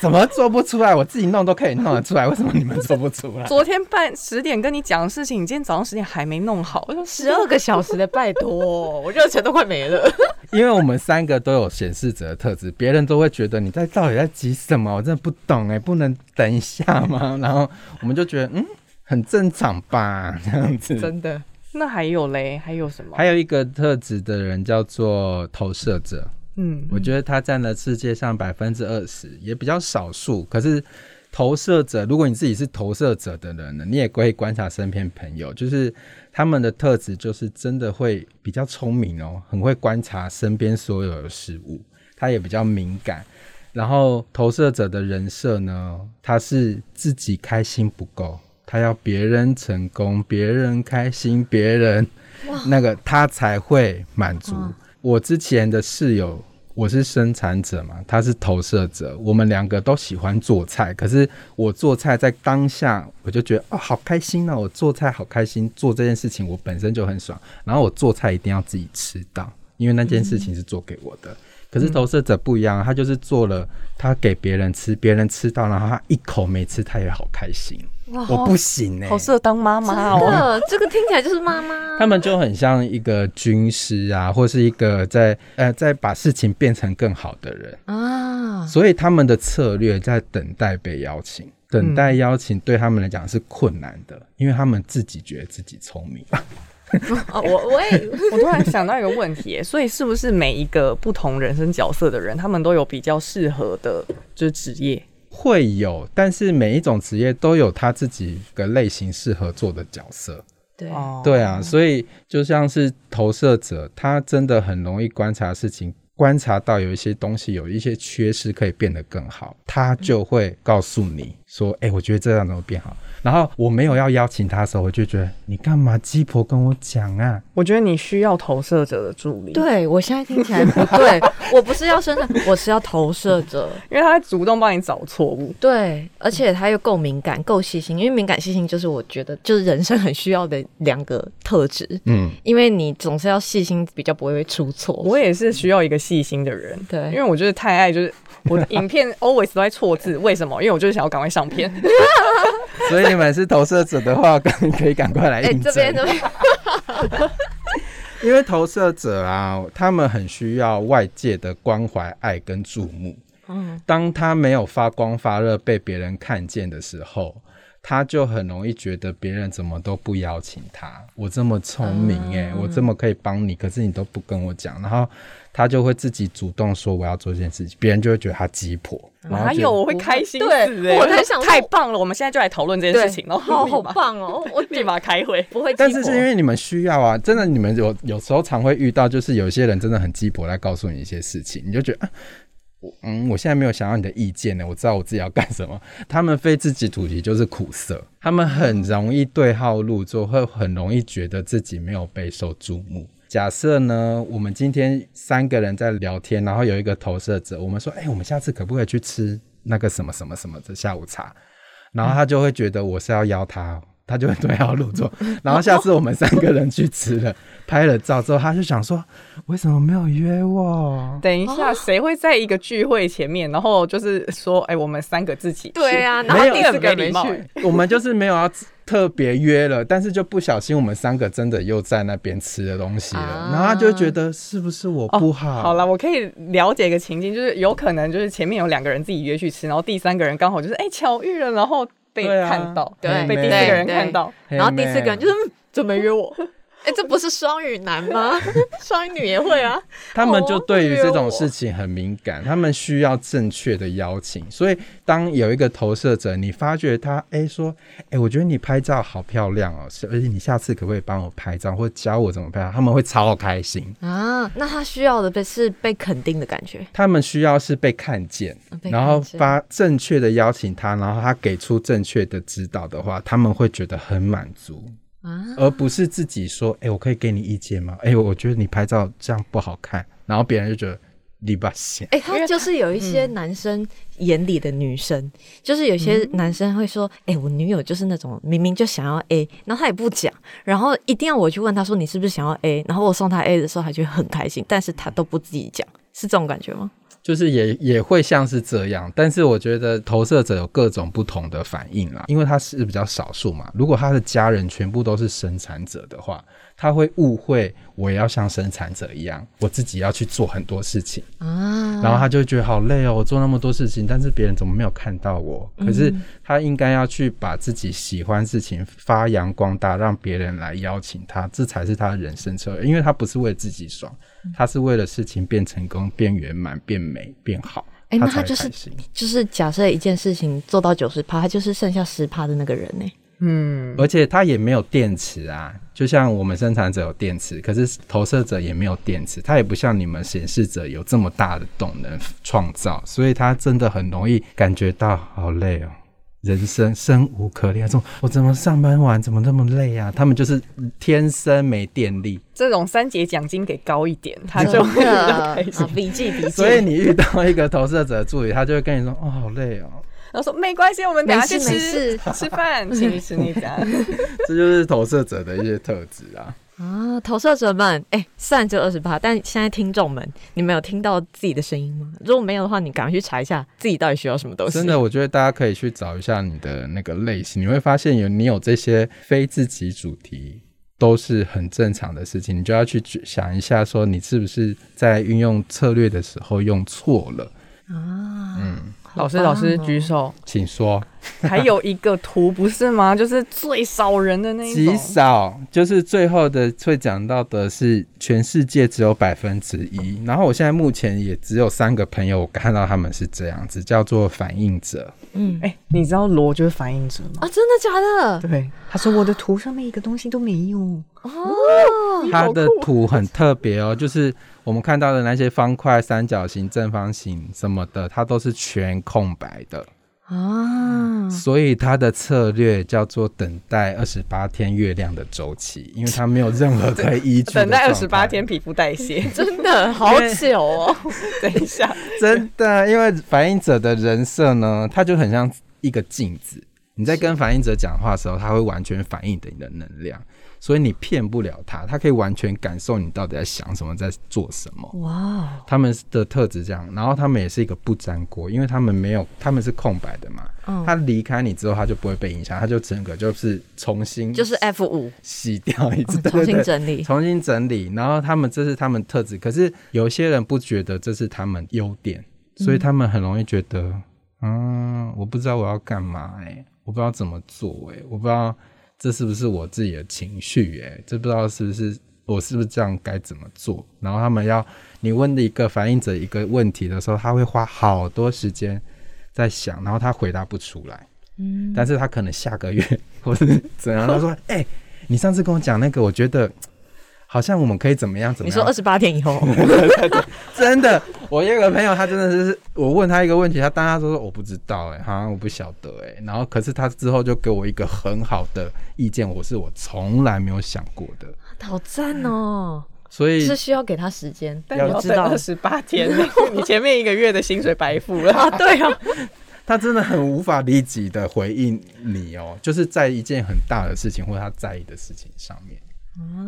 Speaker 4: 怎么做不出来？我自己弄都可以弄得出来，为什么你们做不出来？
Speaker 3: 昨天半十点跟你讲的事情，你今天早上十点还没弄好，我说
Speaker 2: 十二个小时的拜托，我热忱都快没了。
Speaker 4: 因为我们三个都有显示者的特质，别人都会觉得你在到底在急什么？我真的不懂哎，不能等一下吗？然后我们就觉得嗯，很正常吧，这样子。
Speaker 2: 真的，
Speaker 3: 那还有嘞，还有什么？
Speaker 4: 还有一个特质的人叫做投射者，
Speaker 3: 嗯，
Speaker 4: 我觉得他占了世界上百分之二十，也比较少数。可是投射者，如果你自己是投射者的人呢，你也可以观察身边朋友，就是他们的特质就是真的会比较聪明哦，很会观察身边所有的事物，他也比较敏感。然后投射者的人设呢，他是自己开心不够，他要别人成功，别人开心，别人那个他才会满足。我之前的室友，我是生产者嘛，他是投射者，我们两个都喜欢做菜，可是我做菜在当下我就觉得哦，好开心哦，我做菜好开心，做这件事情我本身就很爽，然后我做菜一定要自己吃到，因为那件事情是做给我的。可是投射者不一样，他就是做了，他给别人吃，别人吃到，然后他一口没吃，他也好开心。
Speaker 2: 哇
Speaker 4: 我不行哎、
Speaker 3: 好适合当妈妈
Speaker 2: 真
Speaker 3: 哦。
Speaker 2: 这个听起来 就是妈妈。
Speaker 4: 他们就很像一个军师啊，或是一个在呃在把事情变成更好的人，
Speaker 2: 啊，
Speaker 4: 所以他们的策略在等待被邀请。等待邀请对他们来讲是困难的，因为他们自己觉得自己聪明。
Speaker 2: 哦，我我也
Speaker 3: 我突然想到一个问题，所以是不是每一个不同人生角色的人，他们都有比较适合的就是职业？
Speaker 4: 会有，但是每一种职业都有他自己的类型适合做的角色。
Speaker 2: 对
Speaker 3: 哦
Speaker 4: 对啊，所以就像是投射者，他真的很容易观察事情，观察到有一些东西有一些缺失可以变得更好，他就会告诉你说：“哎、我觉得这样怎么变好。”然后我没有要邀请他的时候，我就觉得你干嘛鸡婆跟我讲啊？
Speaker 3: 我觉得你需要投射者的助理，，
Speaker 2: 对，我现在听起来不对，我不是要生产，我是要投射者。
Speaker 3: 因为他会主动帮你找错误。
Speaker 2: 对，而且他又够敏感、够细心，因为敏感、细心就是我觉得就是人生很需要的两个特质。
Speaker 4: 嗯，
Speaker 2: 因为你总是要细心，比较不会出错。
Speaker 3: 我也是需要一个细心的人，
Speaker 2: 对
Speaker 3: 因为我就是太爱，就是我的影片 always 都在错字，为什么？因为我就是想要赶快上片。
Speaker 4: 所以你们是投射者的话，可可以赶快来
Speaker 2: 哎、
Speaker 4: 应
Speaker 2: 这边
Speaker 4: 征。
Speaker 2: 这边，
Speaker 4: 因为投射者啊，他们很需要外界的关怀、爱跟注目。
Speaker 2: 嗯，
Speaker 4: 当他没有发光发热被别人看见的时候，他就很容易觉得别人怎么都不邀请他。我这么聪明哎、我这么可以帮你，可是你都不跟我讲，然后他就会自己主动说我要做这件事情，别人就会觉得他鸡婆。
Speaker 3: 哪有我会开心死
Speaker 2: 对
Speaker 3: 欸
Speaker 2: 我在想
Speaker 3: 太棒了，我们现在就来讨论这件事情，哦
Speaker 2: 好 好棒哦！我
Speaker 3: 立马开会。
Speaker 2: 不会，
Speaker 4: 但是是因为你们需要啊，真的，你们有有时候常会遇到，就是有些人真的很鸡婆来告诉你一些事情，你就觉得啊。我嗯，我现在没有想要你的意见呢，我知道我自己要干什么。他们非自己主题就是苦涩，他们很容易对号入座，会很容易觉得自己没有备受注目。假设呢，我们今天三个人在聊天，然后有一个投射者，我们说，哎、我们下次可不可以去吃那个什么什么什么的下午茶？然后他就会觉得我是要邀他哦，他就会对号入座。然后下次我们三个人去吃了，拍了照之后，他就想说，为什么没有约我？
Speaker 3: 等一下，谁会在一个聚会前面，然后就是说，哎、我们三个自己去
Speaker 2: 对啊，然
Speaker 4: 没有
Speaker 2: 后第二
Speaker 3: 是给礼貌
Speaker 2: 个没去
Speaker 3: 欸，
Speaker 4: 我们就是没有要特别约了，但是就不小心我们三个真的又在那边吃的东西了，
Speaker 2: 啊
Speaker 4: 然后他就觉得是不是我不好？
Speaker 3: 好了，我可以了解一个情境，就是有可能就是前面有两个人自己约去吃，然后第三个人刚好就是哎、巧遇了，然后被看到，
Speaker 2: 对
Speaker 3: 被第四个人看到，
Speaker 2: 然后第四个人就是嗯怎么没约我？哎、这不是双语男吗？双语女也会啊。
Speaker 4: 他们就对于这种事情很敏感，他们需要正确的邀请。所以，当有一个投射者，你发觉他，哎、说，哎、我觉得你拍照好漂亮哦，是而且你下次可不可以帮我拍照，或教我怎么拍照？他们会超开心。
Speaker 2: 啊，那他需要的被是被肯定的感觉，
Speaker 4: 他们需要是被看见，然后发正确的邀请他，然后他给出正确的指导的话，他们会觉得很满足。
Speaker 2: 啊，
Speaker 4: 而不是自己说，哎、我可以给你意见吗？哎、我觉得你拍照这样不好看，然后别人就觉得你把线。
Speaker 2: 哎、他就是有一些男生眼里的女生，就是有些男生会说，哎、我女友就是那种明明就想要 A，然后他也不讲，然后一定要我去问他说你是不是想要 A，然后我送他 A 的时候，他就会很开心，但是他都不自己讲，是这种感觉吗？
Speaker 4: 就是也也会像是这样，但是我觉得投射者有各种不同的反应啦，因为他是比较少数嘛。如果他的家人全部都是生产者的话，他会误会我也要像生产者一样，我自己要去做很多事情，
Speaker 2: 啊，
Speaker 4: 然后他就觉得好累哦，我做那么多事情，但是别人怎么没有看到我？可是他应该要去把自己喜欢事情发扬光大，让别人来邀请他，这才是他的人生策略，因为他不是为了自己爽，他是为了事情变成功、变圆满、变美、变好。
Speaker 2: 哎那
Speaker 4: 他
Speaker 2: 就是就是假设一件事情做到九十趴，他就是剩下十趴的那个人呢、
Speaker 3: 嗯，
Speaker 4: 而且它也没有电池啊，就像我们生产者有电池，可是投射者也没有电池，它也不像你们显示者有这么大的动能创造，所以它真的很容易感觉到好累哦。人生生无可恋，说我怎么上班完怎么那么累啊？他们就是天生没电力，
Speaker 3: 这种三节奖金给高一点，他 就会比较开心。
Speaker 2: 笔记笔记，
Speaker 4: 所以你遇到一个投射者助理，他就会跟你说：“哦，好累哦。
Speaker 3: 然后说没关系，我们等下去吃吃饭，请 你吃那家。”
Speaker 4: 这就是投射者的一些特质啊。
Speaker 2: 啊，投射者们，哎、虽然只有二十八，但现在听众们，你们有听到自己的声音吗？如果没有的话，你赶快去查一下自己到底需要什么东西。
Speaker 4: 真的，我觉得大家可以去找一下你的那个类型，你会发现有你有这些非自己主题。都是很正常的事情，你就要去想一下，说你是不是在运用策略的时候用错了。
Speaker 2: 啊，
Speaker 4: 嗯，
Speaker 3: 老师，老师
Speaker 2: 哦
Speaker 3: 举手。
Speaker 4: 请说。
Speaker 3: 还有一个图不是吗？就是最少人的那一
Speaker 4: 极。少，就是最后的会讲到的是全世界只有百分之一，然后我现在目前也只有三个朋友，我看到他们是这样子，叫做反应者。
Speaker 2: 嗯，
Speaker 3: 哎、你知道罗就是反应者吗？
Speaker 2: 啊，真的假的？
Speaker 3: 对，他说我的图上面一个东西都没有。
Speaker 2: 哦，
Speaker 4: 他的图很特别哦，就是我们看到的那些方块、三角形、正方形什么的，它都是全空白的，
Speaker 2: 啊，
Speaker 4: 所以它的策略叫做等待二十八天月亮的周期，因为它没有任何可以依据
Speaker 3: 等待二十八天，皮肤代谢。
Speaker 2: 真的好久哦。
Speaker 3: 等一下，
Speaker 4: 真的，因为反应者的人设呢，他就很像一个镜子。你在跟反应者讲话的时候，他会完全反映你的能量，所以你骗不了他，他可以完全感受你到底在想什么，在做什么。
Speaker 2: 哇哦，
Speaker 4: 他们的特质这样，然后他们也是一个不粘锅，因为他们没有，他们是空白的嘛。
Speaker 2: 嗯
Speaker 4: 他离开你之后，他就不会被影响，他就整个就是重新
Speaker 2: 就是 F 五，
Speaker 4: 洗掉一次，对
Speaker 2: 重新整理。
Speaker 4: 重新整理，然后他们这是他们特质，可是有些人不觉得这是他们优点，所以他们很容易觉得，嗯，我不知道我要干嘛、欸，我不知道怎么做、欸，我不知道这是不是我自己的情绪，哎，这不知道是不是我是不是这样该怎么做。然后他们要你问的一个反应者一个问题的时候，他会花好多时间在想，然后他回答不出来。
Speaker 2: 嗯，
Speaker 4: 但是他可能下个月 或者是怎样，他说：“哎、你上次跟我讲那个，我觉得好像我们可以怎么样怎么样。”
Speaker 2: 你说二十八天以后，
Speaker 4: 真的，我有个朋友，他真的是我问他一个问题，他当他说我不知道、哎，好像我不晓得、哎，然后可是他之后就给我一个很好的意见，我是我从来没有想过的，
Speaker 2: 好赞哦！
Speaker 4: 所以
Speaker 2: 是需要给他时间，
Speaker 3: 但你
Speaker 2: 知道
Speaker 3: 等二十八天，你前面一个月的薪水白付了。
Speaker 2: 啊，对啊，
Speaker 4: 他真的很无法立即的回应你哦，就是在一件很大的事情或者他在意的事情上面，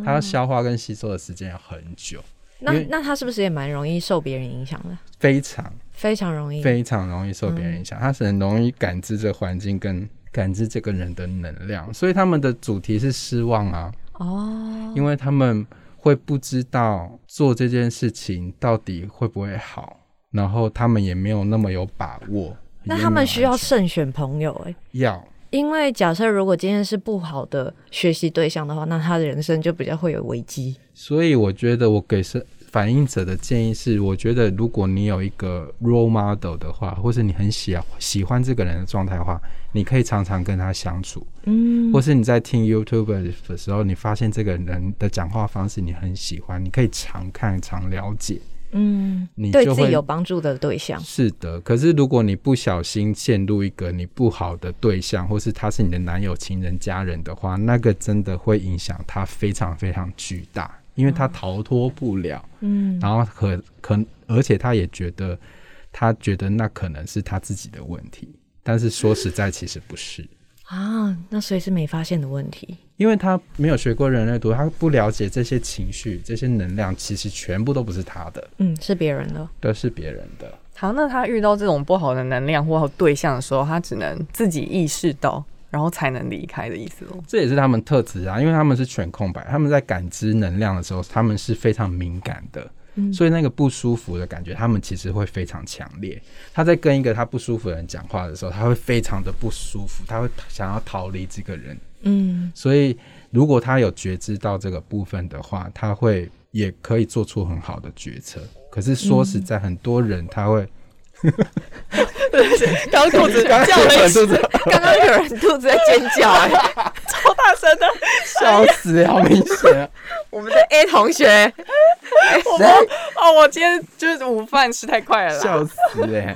Speaker 4: 他要消化跟吸收的时间要很久，
Speaker 2: 那那他是不是也蛮容易受别人影响的？
Speaker 4: 非常。
Speaker 2: 非常容易，
Speaker 4: 非常容易受别人影响，他是很容易感知这环境跟感知这个人的能量，所以他们的主题是失望啊，
Speaker 2: 哦，
Speaker 4: 因为他们会不知道做这件事情到底会不会好，然后他们也没有那么有把握。
Speaker 2: 那他们需要慎选朋友哎、
Speaker 4: 要
Speaker 2: 因为假设如果今天是不好的学习对象的话，那他的人生就比较会有危机。
Speaker 4: 所以我觉得我给是反应者的建议是，我觉得如果你有一个 role model 的话，或是你很喜喜欢这个人的状态的话，你可以常常跟他相处，
Speaker 2: 嗯
Speaker 4: 或是你在听 YouTube 的时候，你发现这个人的讲话方式你很喜欢，你可以常看常了解。
Speaker 2: 嗯，
Speaker 4: 你
Speaker 2: 对自己有帮助的对象，
Speaker 4: 是的，可是如果你不小心陷入一个你不好的对象，或是他是你的男友、情人、家人的话，那个真的会影响他非常非常巨大，因为他逃脱不了。
Speaker 2: 嗯，
Speaker 4: 然后可可，而且他也觉得他觉得那可能是他自己的问题，但是说实在，其实不是。
Speaker 2: 啊，那所以是没发现的问题。
Speaker 4: 因为他没有学过人类图，他不了解这些情绪、这些能量，其实全部都不是他的，
Speaker 2: 嗯，是别人的。
Speaker 4: 都是别人的。
Speaker 3: 好，那他遇到这种不好的能量或对象的时候，他只能自己意识到，然后才能离开的意思哦。
Speaker 4: 这也是他们特质啊，因为他们是全空白，他们在感知能量的时候，他们是非常敏感的。所以那个不舒服的感觉，他们其实会非常强烈。他在跟一个他不舒服的人讲话的时候，他会非常的不舒服，他会想要逃离这个人。嗯，所以如果他有觉知到这个部分的话，他会也可以做出很好的决策。可是说实在，很多人他会。
Speaker 3: 刚 肚子叫了一声，
Speaker 2: 刚刚有人肚子在尖叫，哎，
Speaker 3: 超大声的，
Speaker 4: 笑死，好明显。
Speaker 2: 我们的 A 同学，
Speaker 3: 我哦，我今天就是午饭吃太快了，
Speaker 4: 笑死哎！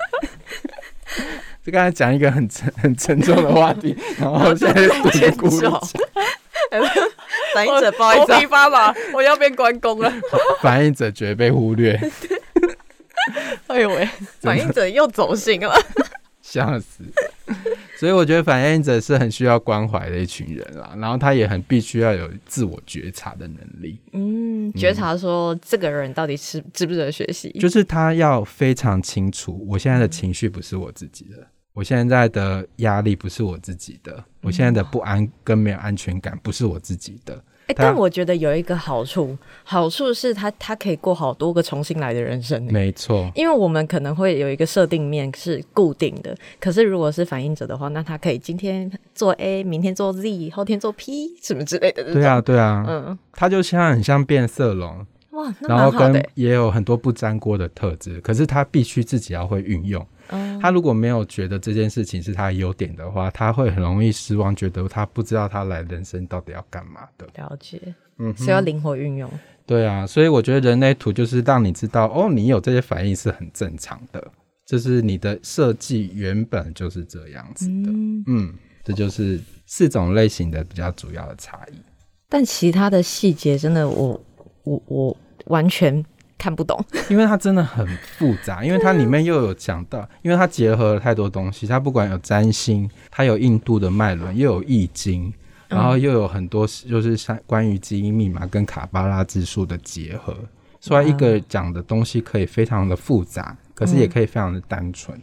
Speaker 4: 就刚才讲一个很沉很沉重的话题，然后现在
Speaker 2: 尖叫，反应者不好意思，
Speaker 3: 批发麻，我要变关公了，
Speaker 4: 反应者绝被忽略。
Speaker 3: 哎呦喂！
Speaker 2: 反应者又走心了，
Speaker 4: 笑死！所以我觉得反应者是很需要关怀的一群人啦，然后他也很必须要有自我觉察的能力。
Speaker 2: 嗯，觉察说这个人到底是值不值得学习，
Speaker 4: 就是他要非常清楚，我现在的情绪不是我自己的，我现在的压力不是我自己的，我现在的不安跟没有安全感不是我自己的。
Speaker 2: 哎，但我觉得有一个好处，好处是他他可以过好多个重新来的人生。
Speaker 4: 没错，
Speaker 2: 因为我们可能会有一个设定面是固定的，可是如果是反应者的话，那他可以今天做 A，明天做 Z，后天做 P 什么之类的。
Speaker 4: 对啊，对啊，嗯，他就像很像变色龙，
Speaker 2: 哇，
Speaker 4: 然后跟也有很多不粘锅的特质，可是他必须自己要会运用。他如果没有觉得这件事情是他的优点的话，他会很容易失望，觉得他不知道他来人生到底要干嘛的。
Speaker 2: 了解，嗯，是要灵活运用。
Speaker 4: 对啊，所以我觉得人类图就是让你知道，哦，你有这些反应是很正常的，就是你的设计原本就是这样子的。嗯，这就是四种类型的比较主要的差异。
Speaker 2: 但其他的细节真的，我我我完全。看不懂，
Speaker 4: 因为它真的很复杂，因为它里面又有讲到，因为它结合了太多东西，它不管有占星，它有印度的脉轮，又有易经，然后又有很多就是像关于基因密码跟卡巴拉之术的结合，所以一个讲的东西可以非常的复杂，可是也可以非常的单纯。嗯，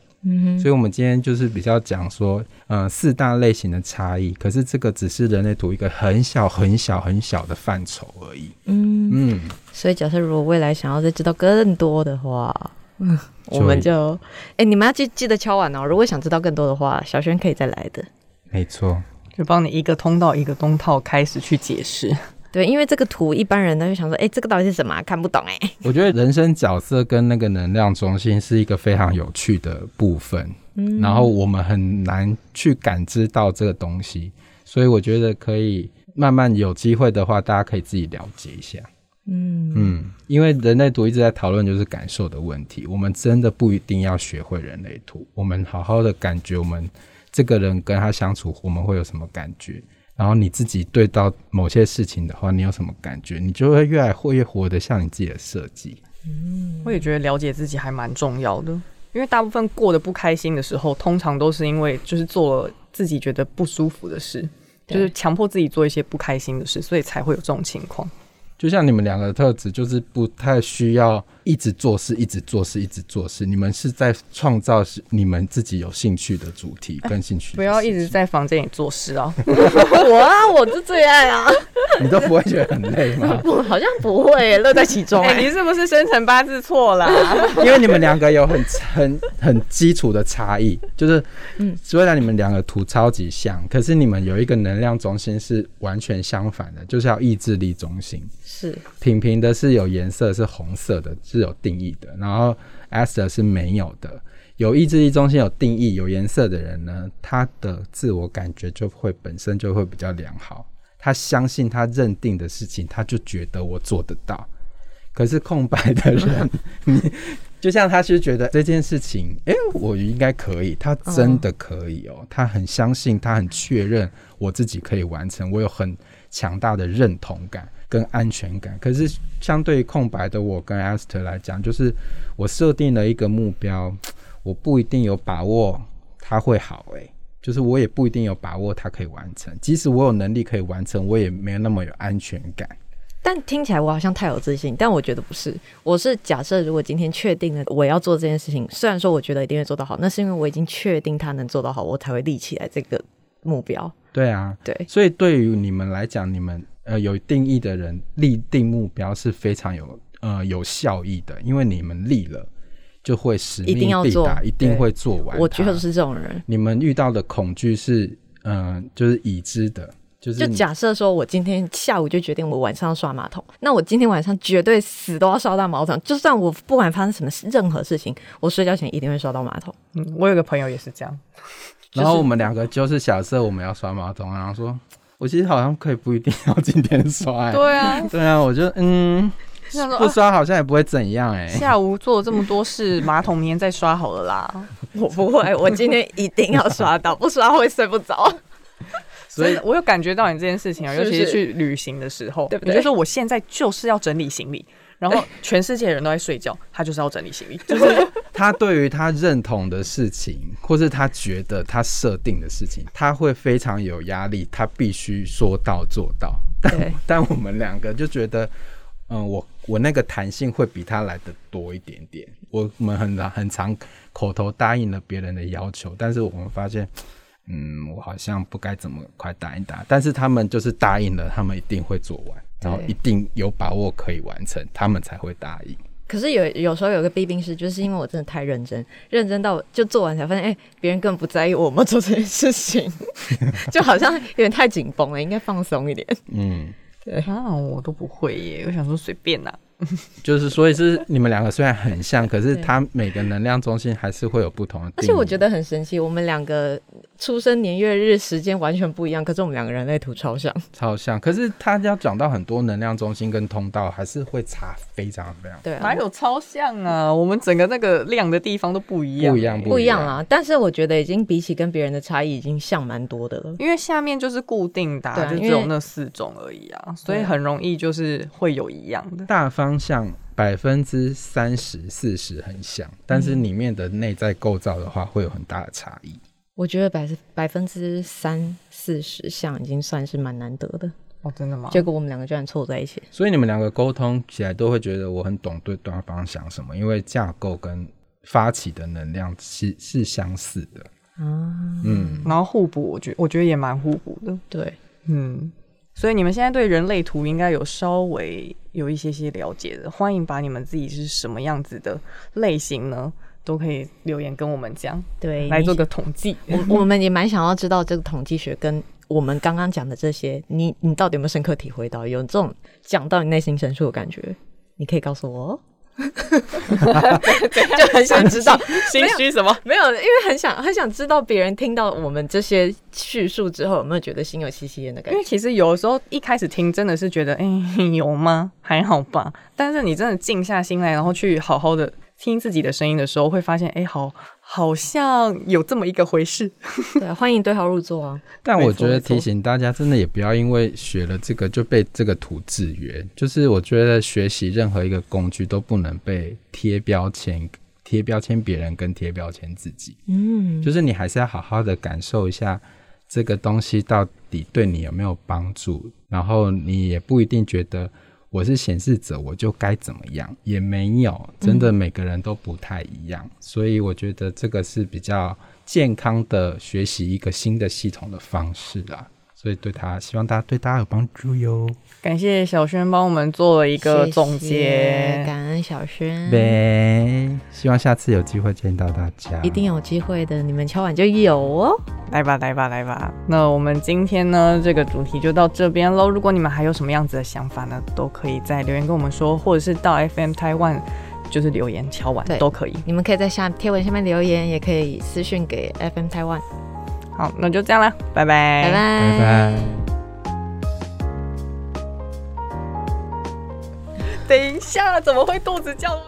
Speaker 4: 所以我们今天就是比较讲说，呃，四大类型的差异，可是这个只是人类图一个很小很小很小的范畴而已。嗯
Speaker 2: 嗯，所以假设如果未来想要再知道更多的话，嗯，我们就，哎，你们要记记得敲完哦。如果想知道更多的话，小轩可以再来的。
Speaker 4: 没错，
Speaker 3: 就帮你一个通道一个通道开始去解释。
Speaker 2: 对，因为这个图一般人呢会想说，哎，这个到底是什么？看不懂哎。
Speaker 4: 我觉得人生角色跟那个能量中心是一个非常有趣的部分，嗯，然后我们很难去感知到这个东西，所以我觉得可以慢慢有机会的话，大家可以自己了解一下，嗯嗯，因为人类图一直在讨论就是感受的问题，我们真的不一定要学会人类图，我们好好的感觉我们这个人跟他相处，我们会有什么感觉。然后你自己对到某些事情的话，你有什么感觉？你就会越来越活得像你自己的设计。
Speaker 3: 嗯，我也觉得了解自己还蛮重要的，因为大部分过得不开心的时候，通常都是因为就是做了自己觉得不舒服的事，就是强迫自己做一些不开心的事，所以才会有这种情况。
Speaker 4: 就像你们两个的特质，就是不太需要一直做事，一直做事，一直做事。你们是在创造是你们自己有兴趣的主题跟兴趣。
Speaker 3: 不要一直在房间里做事哦！
Speaker 2: 我啊，我是最爱啊！
Speaker 4: 你都不会觉得很累吗？
Speaker 2: 不，好像不会，乐在其中。
Speaker 3: 你是不是生辰八字错了？
Speaker 4: 因为你们两个有很很很基础的差异，就是嗯，虽然你们两个图超级像，可是你们有一个能量中心是完全相反的，就是要意志力中心。
Speaker 2: 是
Speaker 4: 平平的，是有颜色，是红色的，是有定义的。然后 ester 是没有的。有意志力中心有定义、有颜色的人呢，他的自我感觉就会本身就会比较良好。他相信他认定的事情，他就觉得我做得到。可是空白的人，你就像他是觉得这件事情，哎，我应该可以，他真的可以哦。他很相信，他很确认我自己可以完成，我有很强大的认同感。跟安全感。可是相对于空白的我跟 Esther 来讲，就是我设定了一个目标，我不一定有把握它会好、欸，就是我也不一定有把握它可以完成。即使我有能力可以完成，我也没有那么有安全感。
Speaker 2: 但听起来我好像太有自信，但我觉得不是。我是假设，如果今天确定了我要做这件事情，虽然说我觉得一定会做得好，那是因为我已经确定他能做得好，我才会立起来这个目标。
Speaker 4: 对啊，
Speaker 2: 对，
Speaker 4: 所以对于你们来讲，你们呃有定义的人立定目标是非常有呃有效益的，因为你们立了就会使
Speaker 2: 一定
Speaker 4: 命
Speaker 2: 要做
Speaker 4: 必达，一定
Speaker 2: 对
Speaker 4: 会做完它。
Speaker 2: 我就是这种人。
Speaker 4: 你们遇到的恐惧是嗯、呃就是已知的，就是
Speaker 2: 就假设说，我今天下午就决定我晚上要刷马桶，那我今天晚上绝对死都要刷到马桶，就算我不管发生什么事任何事情，我睡觉前一定会刷到马桶。
Speaker 3: 嗯，我有个朋友也是这样，
Speaker 4: 然后我们两个就是假设我们要刷马桶，然后说，我其实好像可以不一定要今天刷、欸，
Speaker 3: 对啊，
Speaker 4: 对啊，我就嗯，不刷好像也不会怎样哎、
Speaker 3: 下午做了这么多事，马桶明天再刷好了啦。
Speaker 2: 我不会，我今天一定要刷到，不刷会睡不着。
Speaker 4: 所以
Speaker 3: 我有感觉到你这件事情啊，尤其是去旅行的时候，
Speaker 2: 对不对？
Speaker 3: 你就说我现在就是要整理行李，然后全世界人都在睡觉，他就是要整理行李，就是
Speaker 4: 他对于他认同的事情，或是他觉得他设定的事情，他会非常有压力，他必须说到做到。
Speaker 2: 但，
Speaker 4: 但我们两个就觉得，嗯，我我那个弹性会比他来的多一点点。我我们很很常口头答应了别人的要求，但是我们发现，嗯，我好像不该这么快答应答。但是他们就是答应了，他们一定会做完，然后一定有把握可以完成，他们才会答应。
Speaker 2: 可是有有时候有个弊病是，就是因为我真的太认真，认真到就做完才发现，哎、别人根本不在意我们做这件事情，就好像有点太紧绷了，应该放松一点。
Speaker 4: 嗯。
Speaker 3: 对啊，我都不会耶。我想说随便啦，
Speaker 4: 就是，所以是你们两个虽然很像，可是
Speaker 2: 对
Speaker 4: 它每个能量中心还是会有不同的。
Speaker 2: 而且我觉得很神奇，我们两个出生年月日时间完全不一样，可是我们两个人类图超像。
Speaker 4: 超像，可是他要讲到很多能量中心跟通道，还是会差非常非常
Speaker 2: 对啊，
Speaker 3: 哪有超像啊？我们整个那个亮的地方都不一样，
Speaker 4: 不一样，
Speaker 2: 不一样。啊？但是我觉得已经比起跟别人的差异，已经像蛮多的了。
Speaker 3: 因为下面就是固定的啊、
Speaker 2: 对啊
Speaker 3: 就只有那四种而已啊，所以很容易就是会有一样的。
Speaker 4: 大方向百分之三十四十很像，但是里面的内在构造的话，会有很大的差异。
Speaker 2: 我觉得百百分之三四十像已经算是蛮难得的，
Speaker 3: 哦，真的吗？
Speaker 2: 结果我们两个居然凑在一起。
Speaker 4: 所以你们两个沟通起来都会觉得我很懂对对方想什么，因为架构跟发起的能量是是相似的。
Speaker 2: 啊，
Speaker 4: 嗯，
Speaker 3: 然后互补，我觉我觉得也蛮互补的。
Speaker 2: 对，
Speaker 3: 嗯，所以你们现在对人类图应该有稍微有一些些了解的，欢迎把你们自己是什么样子的类型呢，都可以留言跟我们讲，
Speaker 2: 对，
Speaker 3: 来做
Speaker 2: 你
Speaker 3: 个统计。
Speaker 2: 我 我们也蛮想要知道这个统计学跟我们刚刚讲的这些，你你到底有没有深刻体会到？有这种讲到你内心深处的感觉？你可以告诉我哦。就很想知道，
Speaker 3: 心虚什么？
Speaker 2: 没有，因为很想很想知道别人听到我们这些叙述之后，有没有觉得心有戚戚焉的感觉？
Speaker 3: 因为其实有的时候一开始听真的是觉得，哎、有吗？还好吧。但是你真的静下心来，然后去好好的听自己的声音的时候，会发现，哎、好，好像有这么一个回事。
Speaker 2: 对，欢迎对号入座啊！
Speaker 4: 但我觉得提醒大家，真的也不要因为学了这个就被这个图制约。就是我觉得学习任何一个工具都不能被贴标签，贴标签别人跟贴标签自己。
Speaker 2: 嗯，
Speaker 4: 就是你还是要好好的感受一下这个东西到底对你有没有帮助，然后你也不一定觉得我是显示者我就该怎么样，也没有，真的每个人都不太一样，所以我觉得这个是比较健康的学习一个新的系统的方式啦。所以对他，希望大家对大家有帮助哟。
Speaker 3: 感谢小轩帮我们做了一个总
Speaker 2: 谢谢
Speaker 3: 结。
Speaker 2: 感恩小轩，
Speaker 4: 呗，希望下次有机会见到大家。
Speaker 2: 一定有机会的，你们敲碗就有哦。
Speaker 3: 来吧，来吧，来吧。那我们今天呢，这个主题就到这边喽。如果你们还有什么样子的想法呢，都可以在留言跟我们说，或者是到 FM Taiwan 就是留言敲碗
Speaker 2: 对
Speaker 3: 都可以。
Speaker 2: 你们可以在下贴文下面留言，也可以私讯给 FM 台湾。
Speaker 3: 好，那就这样啦，拜拜，
Speaker 2: 拜拜，
Speaker 4: 拜拜。
Speaker 3: 等一下，怎么会肚子叫？